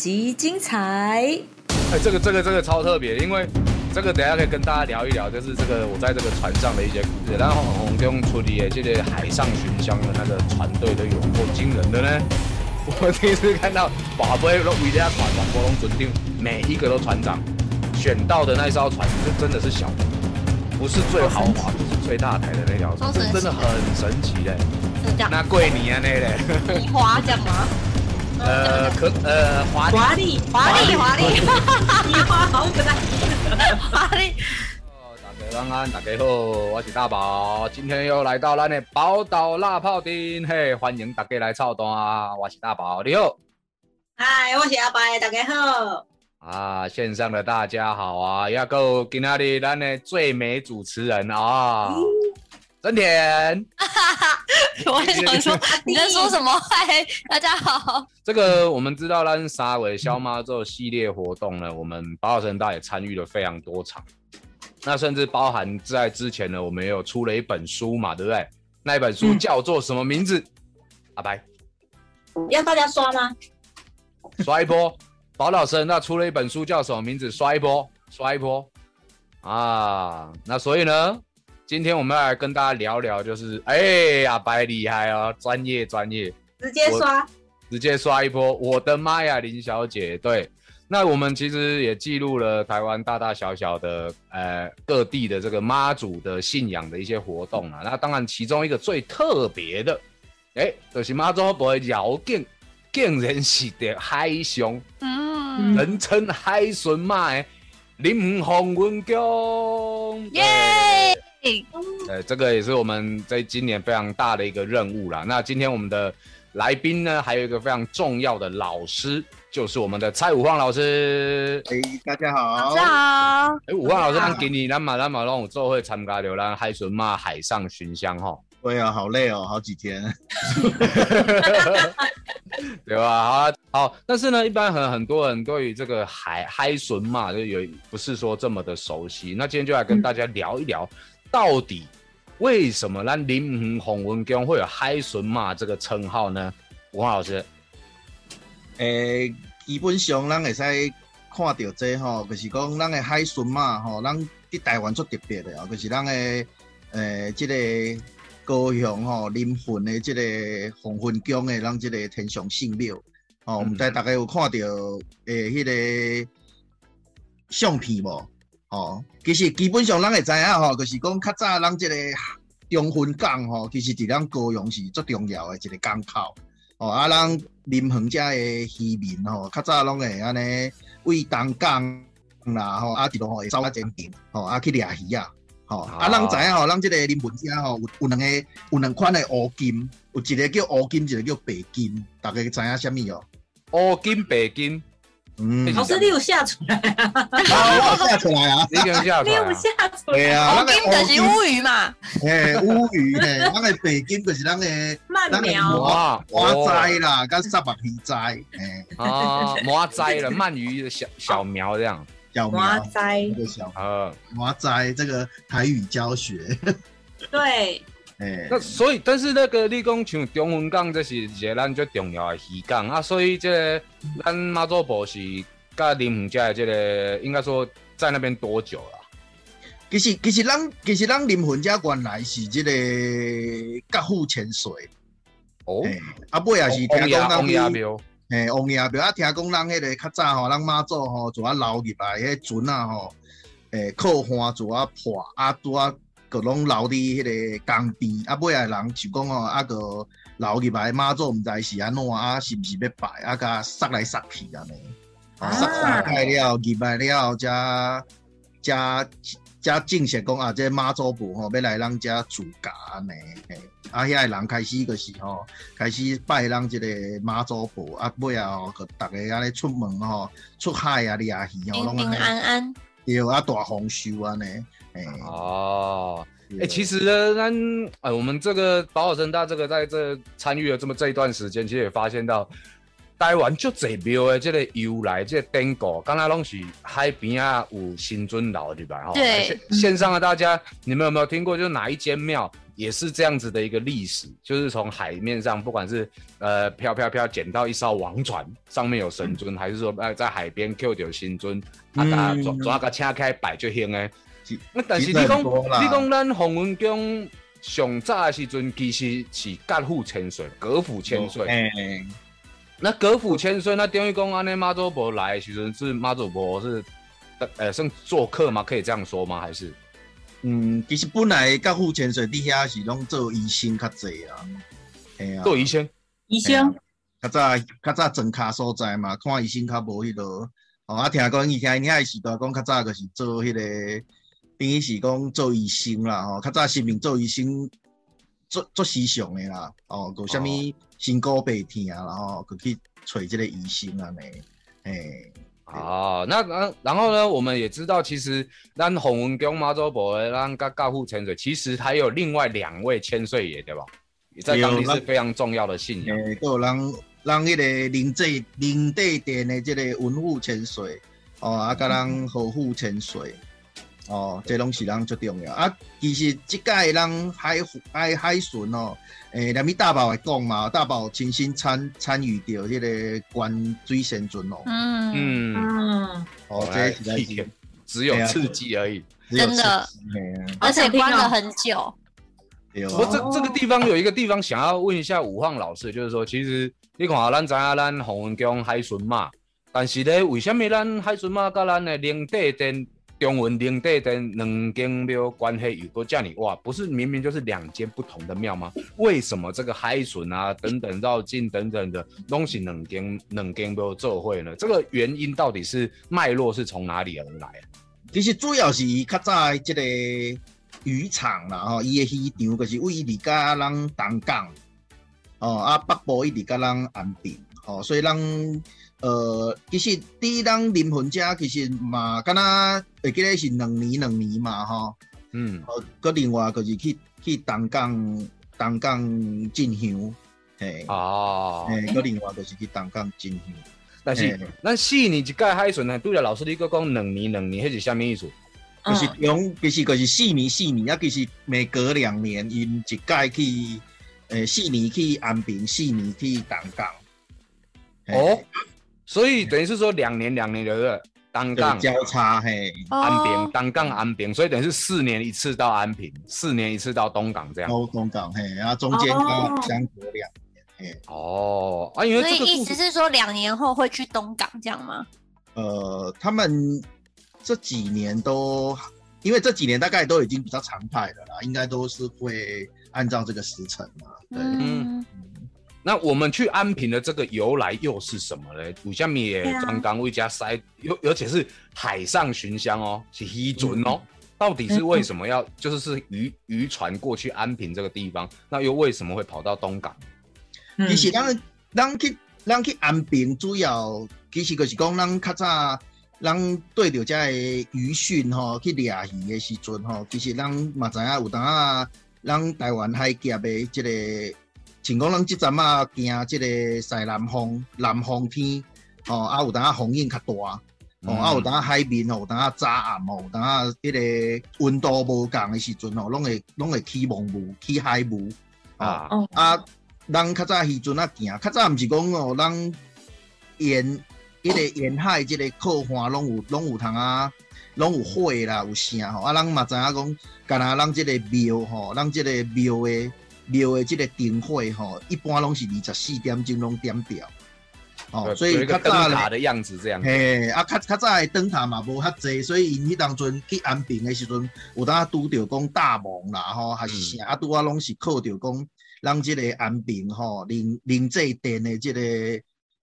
当然，本集精彩。哎，这个这个这个超特别，因为这个等下可以跟大家聊一聊，就是这个我在这个船上的一些故事。然后红中处理的这些海上巡香的那个船队都有够惊人的呢。我第一次看到宝贝都围在船上，波龙准定每一个都船长选到的那一艘船，就真的是小的，不是最豪华，不是最大台的那条船，真的很神奇嘞。那贵你啊那嘞？你滑讲吗？呃，可呃华华丽华丽华丽，你花好可爱，华丽。大家晚安，大家好，我是大宝，今天又来到咱的宝岛辣泡店，嘿，欢迎大家来操蛋，我是大宝，你好。嗨，我是阿白，大家好。啊，线上的大家好啊，要够今天的咱的最美主持人啊。真甜，我也想说 你在说什么？嗨，大家好。这个我们知道，咱沙尾肖妈这系列活动呢，我们宝岛神大也参与了非常多场。那甚至包含在之前呢，我们也有出了一本书嘛，对不对？那一本书叫做什么名字？阿白，要大家刷吗？刷一波。宝岛神那出了一本书叫什么名字？刷一波，刷一波。啊，那所以呢？今天我们要来跟大家聊聊，就是哎，阿白厉害哦，专业专业，直接刷，直接刷一波。我的妈呀，林小姐，对，那我们其实也记录了台湾大大小小的呃各地的这个妈祖的信仰的一些活动啊。那当然，其中一个最特别的，哎，就是妈祖不会绕境，竟然是的海上，嗯，人称海神妈的林鸿文宫，耶。呃，这个也是我们在今年非常大的一个任务啦。那今天我们的来宾呢，还有一个非常重要的老师，就是我们的蔡武晃老师。哎，大家好，大家好。哎，武晃老师，咱给你咱马咱马让我做会参加流浪海巡嘛，海上巡香哈。对啊，好累哦，好几天。对吧？好，好。但是呢，一般很很多人对于这个海海巡嘛，就有不是说这么的熟悉。那今天就来跟大家聊一聊。到底为什么咱林鸿文宫会有海神马这个称号呢？吴老师，诶，基本上咱会使看到这吼，就是讲咱的海神马吼，咱伫台湾做特别的哦，就是咱的诶，这个高雄吼林魂的这个鸿文宫的咱这个天上圣庙哦，毋知大家有看到诶，迄个相片无？哦，其实基本上咱会知影吼，就是讲较早咱即个中分港吼，其实伫咱高雄是最重要的一个港口。哦，啊，咱临横遮的渔民吼，较早拢会安尼为东港啦吼，啊，伫落吼会走啊前边，吼，啊去掠鱼啊，吼，啊，咱知影吼，咱即个临横遮吼有有两个有两款的乌金，有一个叫乌金，一个叫白金，大家知影啥物哦？乌金白金。老师，你有下出来啊？我下出来啊！你有下出来？你有下出来？对啊，那个就是乌鱼嘛。嘿，乌鱼嘿，那个北京就是那个鳗苗啊，花栽啦，跟沙白皮栽，哎啊，麻栽了，鳗鱼的小小苗这样，小苗栽，这个小呃，麻栽这个台语教学，对。那所以，但是那个你讲像中文港，这是一个咱最重要的渔港啊。所以，这咱马祖婆是甲林凤家的这个，应该说在那边多久了？其实，其实咱其实咱林凤家原来是这个甲富潜水哦，啊，尾也是听讲咱去，嘿，王爷庙啊，听讲咱迄个较早吼，咱妈祖吼就啊捞入来迄船啊吼，诶，靠岸就啊破啊拄啊。个拢留伫迄个江边，啊，尾仔人就讲哦，啊个留入来妈祖，毋知是安怎啊，是毋是要拜啊？甲塞来塞去安尼，塞塞开了，入来了，加加加正式讲啊，这妈祖婆吼要来咱遮住家安尼，啊，遐个人开始就是吼，开始拜咱即个妈祖婆，啊，尾仔吼，个逐个安尼出门吼，出海啊，掠鱼哦，平平安安，对啊，大丰收安尼。哦，哎，其实呢，咱哎，我们这个保尔生大这个在这参与了这么这一段时间，其实也发现到台湾就这庙的这个由来，这个典故，刚才拢是海边啊有新尊老对吧？哈对，线上的大家，你们有没有听过？就是。哪一间庙也是。这样子的一个历史，就是。从海面上，不管是。呃飘飘飘捡到一艘王船，上面有神尊，还是。说呃在海边 Q 到新尊，啊，大家抓抓个车开摆就行诶。那但是你讲你讲咱洪文江上早的时阵，其实是甲府千岁，格府千岁。哎，那格府千岁，那等于讲安尼妈祖婆来的时阵是妈祖婆是呃算做客吗？可以这样说吗？还是？嗯，其实本来甲富潜水底下是拢做医生较济啊，系啊，做医生，医生，较早较早装卡所在嘛，看医生较无迄落，哦，啊，听讲以前遐时代讲较早就是做迄个，等于是讲做医生啦，吼，较早生命做医生做做时尚的啦，哦，有啥物身高背疼啊，然后去找即个医生安尼，诶。哦，那然然后呢？我们也知道，其实咱洪文宫妈祖婆咱噶噶户千岁，其实还有另外两位千岁爷，对吧？也在当地是非常重要的信仰。诶，都有人让迄个灵济灵帝殿的这个文户千岁，哦，啊，甲人和户千岁，哦，这拢是人最重要。啊，其实即届人海海海巡哦。诶，连咪大宝来讲嘛，大宝亲身参参与到迄个关水仙尊哦。嗯嗯哦，这是一天只有刺激而已，真的，而且关了很久。我这这个地方有一个地方想要问一下武晃老师，就是说，其实你看咱知影咱洪文江海巡嘛，但是咧，为什么咱海巡嘛甲咱的灵帝殿？中文灵帝的两间庙关系有多叫你哇？不是明明就是两间不同的庙吗？为什么这个海笋啊等等绕境等等的东西两间两间庙做会呢？这个原因到底是脉络是从哪里而来啊？其实主要是较早这个渔场啦，吼，伊的渔场就是位伫甲咱东港，哦啊北部一直甲咱安平，哦，所以咱。呃，其实第一当临魂家其实嘛，敢若会记得是两年两年嘛，吼。嗯。哦，佮另外就是去去东港东港进香，嘿。哦。嘿，佮另外就是去东港进香。但是，咱四年一届海巡呢，对着老师你佮讲两年两年，迄是虾米意思？就是用，其实就是四年四年，啊，其实每隔两年因一届去，诶，四年去安平，四年去东港。哦。所以等于是说两年两年的单杠交叉嘿，安平单杠安平，所以等于是四年一次到安平，四年一次到东港这样。哦，东港嘿，然后中间相隔两年嘿。哦，啊，因为所以意思是说两年后会去东港这样吗？呃，他们这几年都，因为这几年大概都已经比较常态的啦，应该都是会按照这个时辰嘛。对，嗯。那我们去安平的这个由来又是什么呢？五香米也刚刚为家塞，尤而且是海上巡香哦，是渔船哦。到底是为什么要就是是渔渔船过去安平这个地方？那又为什么会跑到东港？其实咱咱去咱去安平，主要其实就是讲咱较早咱对着这渔汛吼去掠鱼的时阵吼，其实咱嘛知影有当啊，咱台湾海峡的这个。像讲咱即阵啊，惊即个西南风、南风天，哦，啊有当啊风影较大，哦，啊有当啊海面哦，有当啊早暗哦，有当啊迄个温度无共的时阵哦，拢会拢会起雾雾、起海雾，啊。啊，咱较早时阵啊行，较早毋是讲哦，咱沿迄个沿海即个靠岸拢有拢有通啊，拢有火啦，有声吼，啊，咱嘛知影讲，干那咱即个庙吼，咱即个庙的。庙的这个灯火吼，一般拢是二十四点钟拢点掉，哦，所以较早塔的样子这样。嘿，啊，较较早的灯塔嘛无遐济，所以因迄当阵去安平的时阵，有当拄着讲大梦啦吼，还是啥，啊拄啊拢是靠着讲，咱即个安平吼，灵灵济殿的即个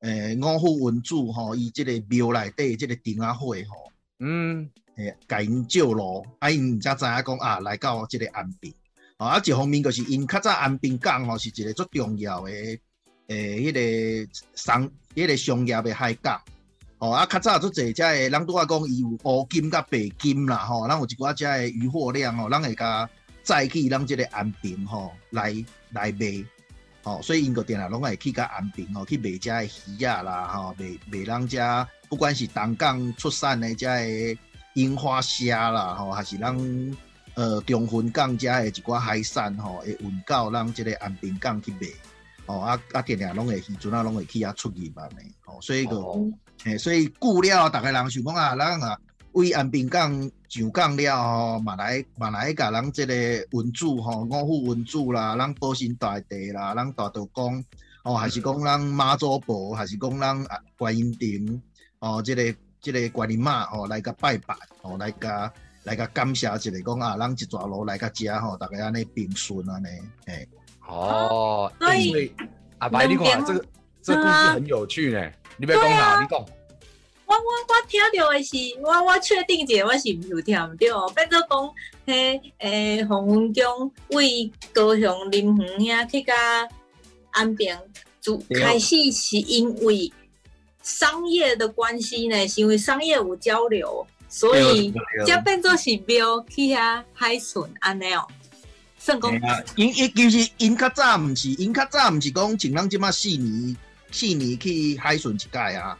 诶五福文主吼，伊即个庙内底即个灯啊火吼，嗯，诶，甲因照路，啊因才知影讲啊，来到即个安平。啊，一方面就是因较早安平港吼是一个足重要的诶，迄个商、迄个商业的海港。哦，啊，较早足侪遮个，人拄啊讲伊有乌金甲白金啦，吼，咱有一寡遮个渔货量吼，咱会甲载去咱即个安平吼来来卖。吼，所以因个定啊拢会去甲安平吼去卖遮个鱼啊啦，吼卖卖咱遮不管是东港出产的遮个樱花虾啦，吼还是咱。呃中分港遮的一寡海产吼，会运到咱即个安平港去卖，哦啊啊，定定拢会渔船啊，拢会去遐出去嘛呢，哦，所以个，哦。诶、所以久了，逐个人想讲啊，咱啊为安平港上港了吼，嘛来嘛来甲咱即个文主吼，五府文主啦，咱保新大帝啦，咱大道公，哦，还是讲咱妈祖婆，还是讲咱啊观音亭，哦，即、个即、个观音妈吼来甲拜拜，哦，来甲来甲感谢一下，讲啊，咱一抓路来甲遮吼，大家安尼平顺安尼，诶、哦，所以欸阿白，你看这个这故事很有趣呢。你别讲啥，你讲。我我我听到的是，我我确定者我是毋有听毋对，变做讲，迄诶洪文中为高雄林园遐去甲安平，就开始是因为商业的关系呢，是因为商业有交流，所以才变做是庙去遐海巡安尼哦。算讲因因其实因较早毋是，因较早毋是讲像咱即马四年四年去海巡一届啊。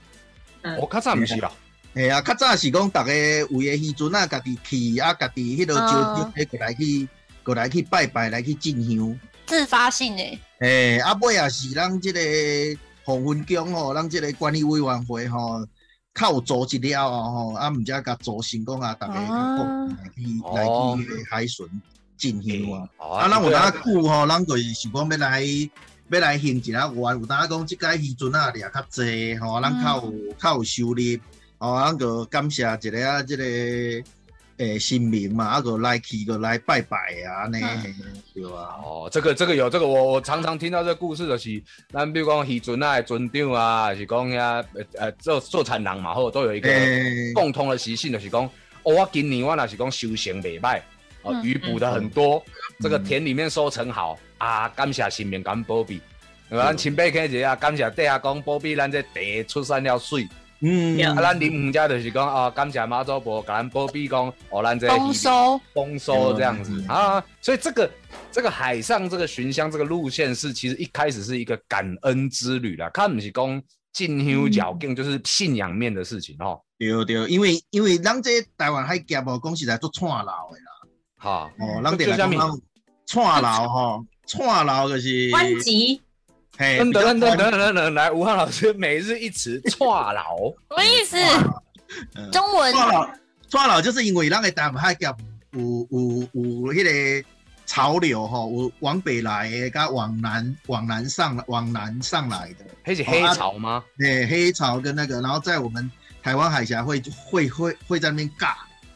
我较早毋是啦，嘿啊，较早是讲逐个有诶时阵啊，家己去啊，家己迄落招哦迄过来去过来去拜拜，来去进香。自发性诶，诶，啊尾也是咱即个红分宫吼，咱即个管理委员会吼，较有组织了吼，啊，毋则甲组成讲啊，逐个哦来去来哦。去海巡进行啊。啊啊，咱有当久吼，咱就是想讲要来要来行一下外，有当讲即个渔船啊掠较济吼，咱较有较有收入，吼，咱个感谢一个啊，即个诶神明嘛，啊个来去个来拜拜啊，安尼嗯对啊。哦，这个这个有这个我我常常听到这个故事就是，咱比如讲渔船啊的船长啊，还是讲遐呃呃做做产人嘛，或都有一个，共通的习性，就是讲，哦，我今年我那是讲修行袂歹，哦，嗯鱼捕的很多，这个田里面收成好啊，感谢神明，感保庇。对吧？咱清白起一下，感谢底下讲保庇咱这地出山了水，嗯，啊，咱林园家就是讲啊，感谢妈祖婆，感咱保庇讲，哦，咱这丰收，丰收这样子。嗯。啊，所以这个这个海上这个寻香这个路线是其实一开始是一个感恩之旅啦，看不是讲进香脚径，就是信仰面的事情哦。对对，因为因为咱这台湾海峡无讲实在做串流的啦，哈，哦，咱得来串流吼，串流就是班级嘿，等等等等等等，来，吴汉老师每日一词，串劳。什么意思？嗯 中文串流，串流就是因为咱个台湾海峡有有有迄个潮流吼，有往北来的，甲往南往南上往南上来的，黑是黑潮吗？对，黑潮跟那个，然后在我们台湾海峡会会会会在那边尬，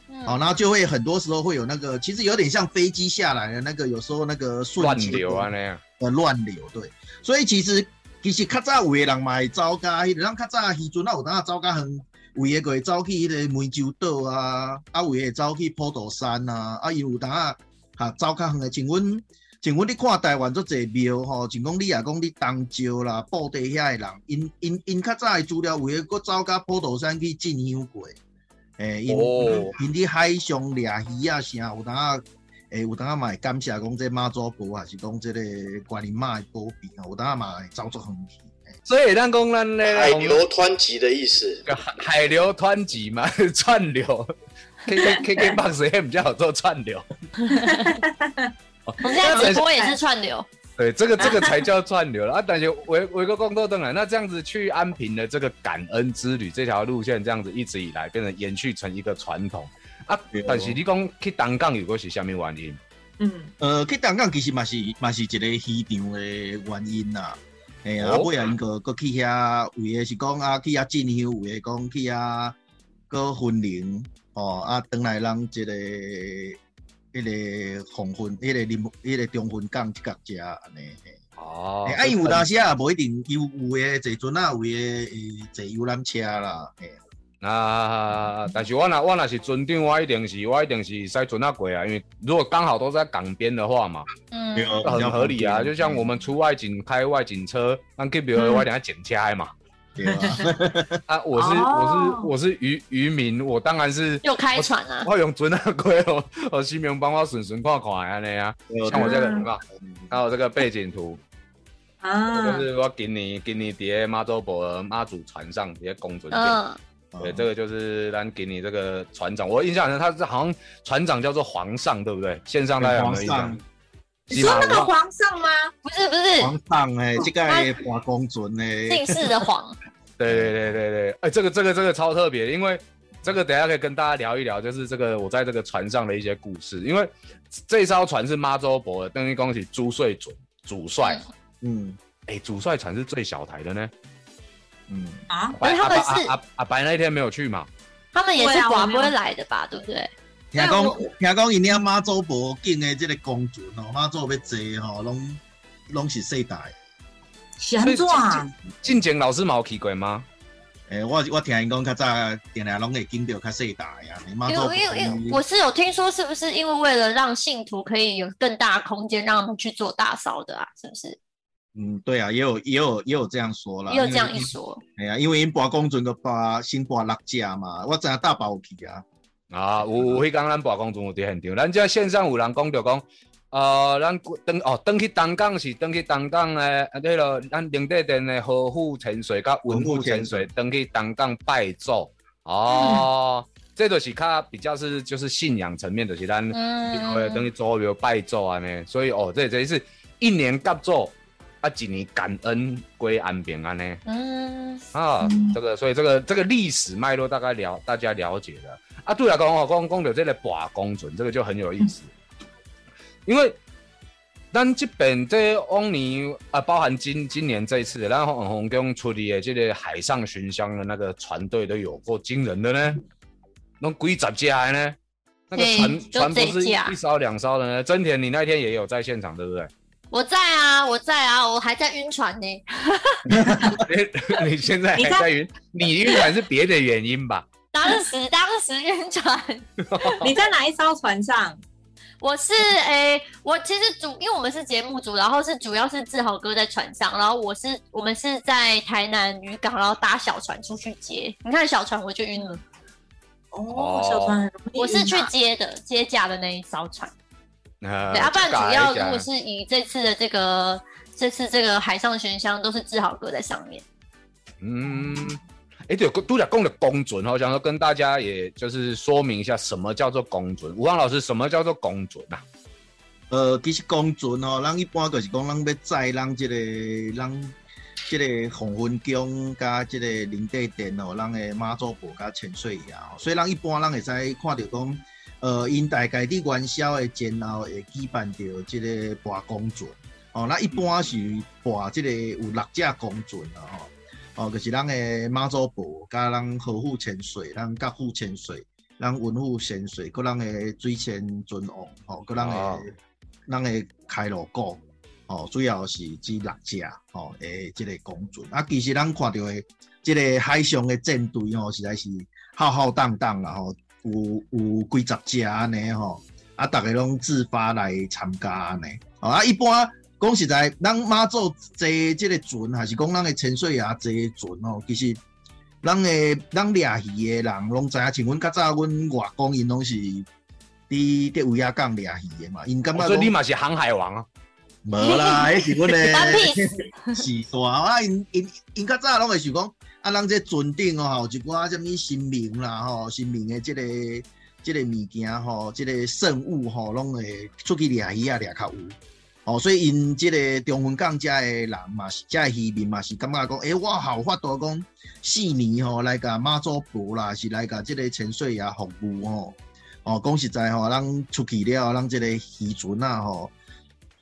嗯好、然后就会很多时候会有那个，其实有点像飞机下来的那个，有时候那个瞬乱间流啊那样。呃乱流，对，所以其实其实较早有诶人嘛会走甲迄个，咱较早时阵啊有当啊走甲远，有诶个会走去迄个湄洲岛啊，啊有诶会走去普陀山啊，啊伊有当啊哈走较远诶，像阮像阮你看台湾足侪庙吼，像讲你也讲你东石啦、布袋遐诶人，因因因较早诶资料有诶佫走甲普陀山去进香过，诶、因、哦因伫海上掠鱼啊啥，有当啊。诶，有当啊嘛会感谢讲这妈祖婆，还是讲这个观音妈的保庇啊，有当啊嘛会走足远去。所以咱讲咱咧海流湍急的意思。海海流湍急嘛，串流。K K K K box 也比较好做串流。我们现在直播也是串流，对，这个这个才叫串流了啊！但是维维个工作灯来，那这样子去安平的这个感恩之旅这条路线，这样子一直以来变成延续成一个传统啊。但是你讲去东港如果是什么原因？嗯，呃，去东港其实嘛是嘛是一个市场的原因啦。嘿啊，哦尾啊因个个去遐，有的是讲啊去遐进香，有的讲去遐个婚灵，哦啊，等来咱一、个迄、个红分，迄、个林，迄、个中分港即角食安尼。嘿哦嘿，啊，伊有当时啊，无一定有有诶坐船啊，有诶坐游览车啦。嘿，啊，但是我那我那是船长，我一定是我一定是塞船啊过啊，因为如果刚好都在港边的话嘛，嗯，很合理啊。就像我们出外景开外景车，那去比如我等下捡车的嘛。对啊，啊，我是我哦。是我是渔渔民，我当然是又开船啊，我 用船啊过哦，我新明帮我顺顺看看安尼啊。像我这个嗯有没？还有这个背景图，啊。就，是我今年今年伫个妈祖婆的妈祖船上伫个公船舰，嗯，对，这个就是咱给你这个船长，我印象中他是好像船长叫做皇上，对不对？线上大家有没有印象？你说那个皇上吗？不是不是，皇上哎，这个华公尊哎，姓氏的皇。对对对对对，哎，这个这个这个超特别，因为这个等下可以跟大家聊一聊，就是这个我在这个船上的一些故事。因为这艘船是妈周伯的，等于恭喜朱帅主主帅。嗯，哎，主帅船是最小台的呢。嗯啊，他们是阿阿白那一天没有去嘛？他们也是寡不会来的吧？对不对？听讲听讲，因领妈祖伯敬的这个公主哦，妈祖要坐吼，拢拢是世代。是安怎啊？进前老师冇去过吗？诶，我我听因讲，较早定定拢会见到较世代呀。因为因为我是有听说，是不是因为为了让信徒可以有更大空间，让他们去做大烧的啊？是不是？嗯，对啊，也有也有也有这样说了，也有这样一说。哎呀，因为因拔公准个拔新拔六架嘛，我真大把有去啊。啊，有有迄讲咱拔公准有伫现场，咱这线上有人讲着讲，呃，咱登哦登去东港是登去东港诶，啊对了，咱领队店的呵护潜水甲文护潜水登去东港拜祖。哦，这都是较比较是就是信仰层面就，是咱会登去做庙拜祖安尼，所以哦，这这是一年甲做。啊，几年感恩归安平安呢？嗯啊，这个，所以这个这个历史脉络大概了，大家了解了啊。对了，讲哦，讲讲到这个把公准，这个就很有意思，因为咱这边这往年啊，包含今今年这一次，然后红宫处理的这个海上巡香的那个船队都有过惊人的呢，那几十架呢，那个船船不是一艘两艘的呢。真田，你那天也有在现场，对不对？我在啊，我在啊，我还在晕船呢。你现在还在晕？你晕船是别的原因吧？当时当时晕船。你在哪一艘船上？我是诶，我其实主，因为我们是节目组，然后是主要是志豪哥在船上，然后我是我们是在台南渔港，然后搭小船出去接。你看小船我就晕了。哦，小船我是去接的，接驾的那一艘船。对，阿半主要如果是以这次的这个这次这个海上悬香，都是志豪哥在上面。嗯，哎，对，都讲供的公准哦，想说跟大家也就是说明一下，什么叫做公准。吴芳老师，什么叫做公准啊？呃，其实公准哦，咱一般就是讲，咱要载咱这个咱这个红云宫加这个林地殿哦，咱的妈祖婆加千岁爷，所以咱一般咱会使看到讲。呃，因大概伫元宵的前后会举办着即个博公船，哦，那一般是博即个有六只公船啦，吼，哦，就是咱的妈祖婆，加咱河富潜水，咱甲富潜水，咱文富潜水，搁咱的水前尊王，吼，搁咱的咱的开罗鼓，哦，主要是即六只，吼，诶，即个公船。啊，其实咱看到的即个海上诶舰队，吼，实在是浩浩荡荡啦，吼。有有几十只安尼吼，啊，逐个拢自发来参加安尼，啊，一般讲实在，咱妈祖坐即个船，还是讲咱的潜水也坐船吼，其实咱的咱掠鱼的人拢知影，像阮较早阮外公因拢是伫伫乌鸦港掠鱼的嘛，因感觉所以你嘛是航海王啊？无啦，迄是阮的 是大 啊，因因因较早拢会想讲。啊，咱这船顶哦，有一寡什物神明啦，吼，神明的这个这个物件吼，这个圣物吼，拢会出去掠鱼啊，掠较有。哦，所以因即个中文港遮的人嘛，是遮渔民嘛，是感觉讲，诶，我好法度讲四年吼来甲妈祖婆啦，是来甲即个潜水啊服务吼。哦，讲实在吼，咱出去了，咱即个渔船啊吼，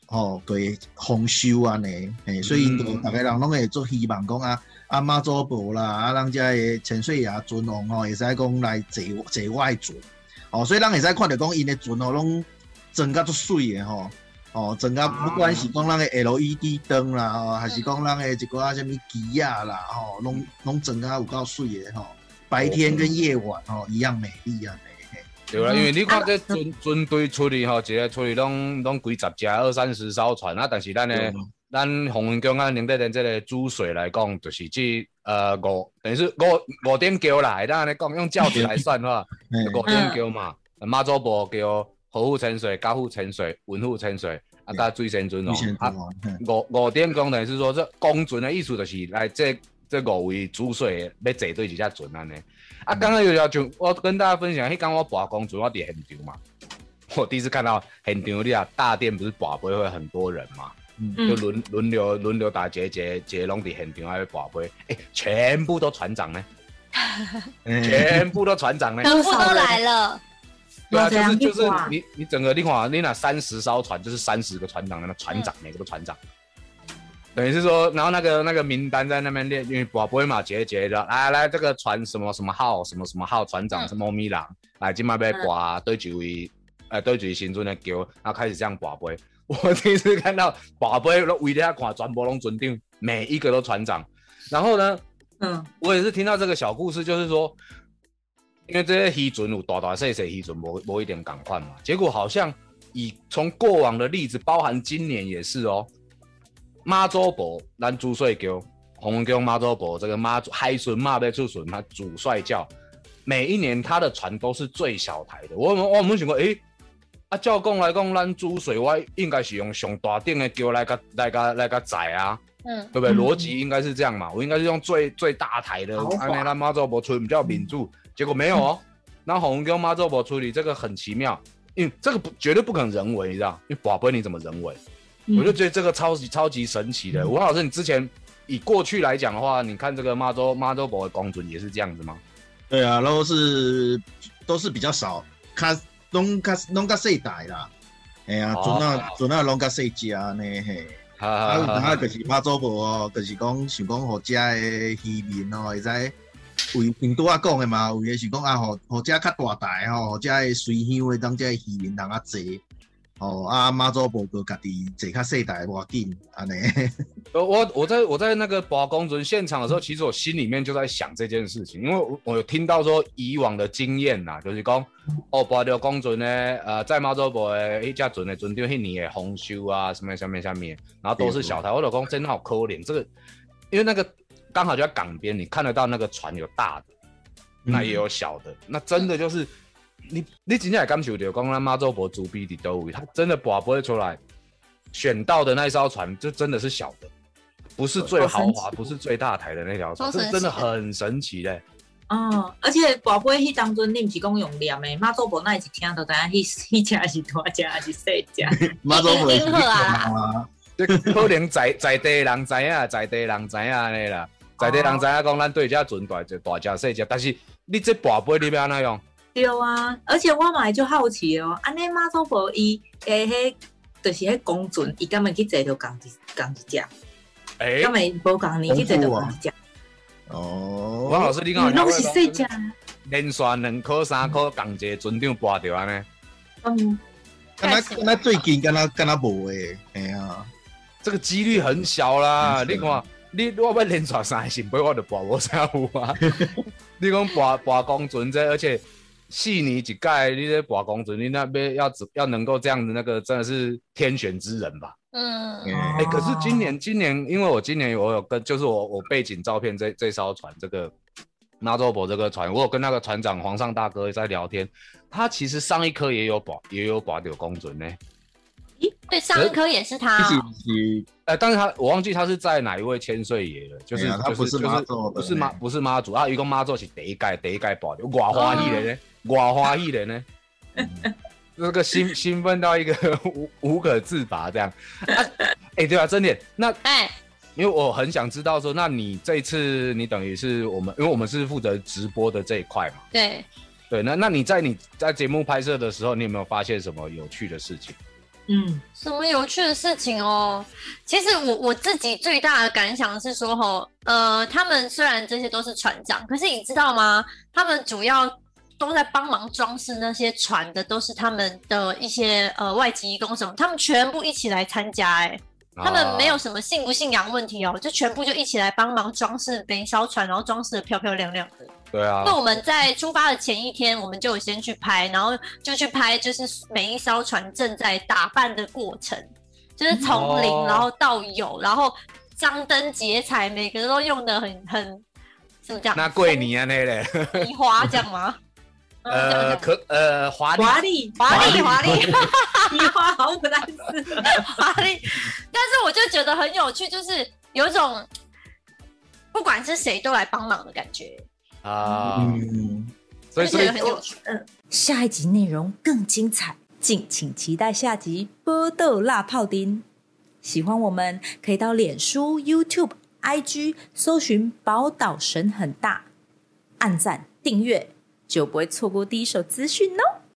吼对丰收安尼，诶，所以因逐个人拢会做希望讲啊。啊，妈祖婆啦，啊，人家的潜水也尊王吼，会使讲来坐坐外船，哦，所以咱会使看到讲因的船哦，拢整个足水的吼，哦，整个不管是讲咱的 LED 灯啦，吼，还是讲咱的一寡什物机啊啦，吼，拢拢整个有够水的吼，白天跟夜晚吼一样美丽啊，对啦，因为你看这船船队出去吼，一个出去拢拢几十只二三十艘船啊，但是咱呢。咱洪文江啊，林德的这个主水来讲，就是即呃五，等于是五五点九啦。咱安尼讲用教子来算的话，五点九嘛。妈祖婆叫河富沉水、高富沉水、文富沉水，啊，加水仙尊哦。啊，五五点钟等于是说这公尊的意思就是来这这五位主水要坐对一只船安尼。啊，刚刚有条就我跟大家分享，迄刚我跋公主我伫现场嘛，我第一次看到现场里啊大殿不是跋杯会很多人嘛，就轮轮流轮流打结结结拢伫现场还会拔杯，哎、全部都船长呢，全部都船长呢。全部都来了，对啊，就是就是你你整个另外你那三十艘船就是三十个船长，那个船长每个都船长，等于是说，然后那个那个名单在那边列，因为宝不会嘛结结的，来来这个船什么什么号什么什么号船长嗯。是猫咪郎，来今晚被刮对几位呃对几位新尊的叫，然后开始这样宝贝。我第一次看到宝贝都围着看全部拢准定，每一个都船长，然后呢，嗯我也是听到这个小故事，就是说，因为这些渔船有大大小小渔船，无无一点赶快嘛。结果好像以从过往的例子，包含今年也是哦。妈祖伯咱主帅叫洪文宫妈祖伯这个妈祖海神马被出巡，他主帅叫，每一年他的船都是最小台的。我我我们想过，诶、啊，照讲来讲，咱注水我应该是用上大顶的桥来个来个来个载啊。嗯，对不对？嗯逻辑应该是这样嘛，我应该是用最最大台的安尼咱妈祖伯处理比较民主，结果没有哦。那红跟妈祖伯处理这个很奇妙，因为这个不绝对不可能人为，你知道？因为宝贝你怎么人为？嗯我就觉得这个超级超级神奇的。吴老师，你之前以过去来讲的话，你看这个妈祖妈祖伯的公准也是这样子吗？对啊，然后是都是比较少，较拢较拢较细台啦。哎呀，哦船啊船啊拢较细只呢嘿。哈啊，有哈当啊，就是妈祖婆哦，就是讲想讲，互遮的渔民哦，会使为因拄啊讲的嘛，有诶是讲啊，互互遮较大台吼，互遮的水乡诶当遮的渔民人啊坐，哦啊妈祖婆个家己坐较细台无要紧，安尼。我我在我在那个保公准现场的时候，其实我心里面就在想这件事情，因为我有听到说以往的经验呐，就是讲哦，保掉公准呢，呃，在妈祖婆的一架准的准掉迄年的红修啊，什么什么什么，然后都是小台，我老公真的好可怜，这个因为那个刚好就在港边，你看得到那个船有大的，那也有小的，那真的就是你你真正会感受到，讲咱妈祖婆主逼伫倒位，他真的跋不会出来，选到的那一艘船就真的是小的，不是最豪华，不是最大台的那条船，这真的很神奇嘞。哦，而且宝贝去当阵你毋是讲用念的，妈祖婆那一听到知影迄迄 只是大只还是细只。妈祖婆啊 可能在在地的人知影，在地的人知影安尼啦，在地的人知影讲咱对这船大只大只细只，但是你这拔杯你要安怎样？对啊，而且我嘛会就好奇哦，安尼妈祖婆伊诶迄，就是迄公船，伊敢会去坐着共一共一只，哎、敢会无共年去坐着共一只，哦，王老师，你讲拢是细只。连续两颗三颗共一个船长拔掉安尼。嗯，敢若敢若最近敢若敢若无诶，哎呀，这个几率很小啦。你看，你我要连续三个信杯，我就跋无啥有啊。你讲跋跋公准这，而且四年一届，你得把公子，你那边要只要能够这样子，那个真的是天选之人吧？嗯，哎、哎可是今年今年，因为我今年我有跟，就是我我背景照片这这艘船，这个纳州伯这个船，我有跟那个船长皇上大哥在聊天，他其实上一颗也有保也有保柳公准呢。对，上一颗也是他其实哦，是呃，但是他我忘记他是在哪一位千岁爷了，就是、他不是是妈祖的不是妈不是妈祖啊，一共妈祖是第一届第一届保的，哇欢喜的呢，哇欢喜的呢，这个兴兴奋到一个 无无可自拔这样。啊，哎、对啊，真的，那哎，因为我很想知道说，那你这一次你等于是我们，因为我们是负责直播的这一块嘛，对，对，那那你在你在节目拍摄的时候，你有没有发现什么有趣的事情？嗯，什么有趣的事情哦？其实我我自己最大的感想是说，吼，呃，他们虽然这些都是船长，可是你知道吗？他们主要都在帮忙装饰那些船的，都是他们的一些呃外籍义工什么，他们全部一起来参加、哎，他们没有什么信不信仰问题哦，就全部就一起来帮忙装饰每一艘船，然后装饰的漂漂亮亮的。对啊那，我们在出发的前一天，我们就有先去拍，然后就去拍，就是每一艘船正在打扮的过程，就是从零哦然后到有，然后张灯结彩，每个都用的很很怎么讲？那桂你啊那嘞，风花这样吗？呃，可呃华丽华丽，华丽华丽 你话好不难吃。华丽，但是我就觉得很有趣，就是有一种不管是谁都来帮忙的感觉，啊，嗯，所以所以而且很有趣。下一集内容更精彩，敬请期待下集《波豆辣泡丁》。喜欢我们可以到脸书、YouTube、IG 搜寻“宝岛神很大”，按赞订阅，就不会错过第一手资讯哦。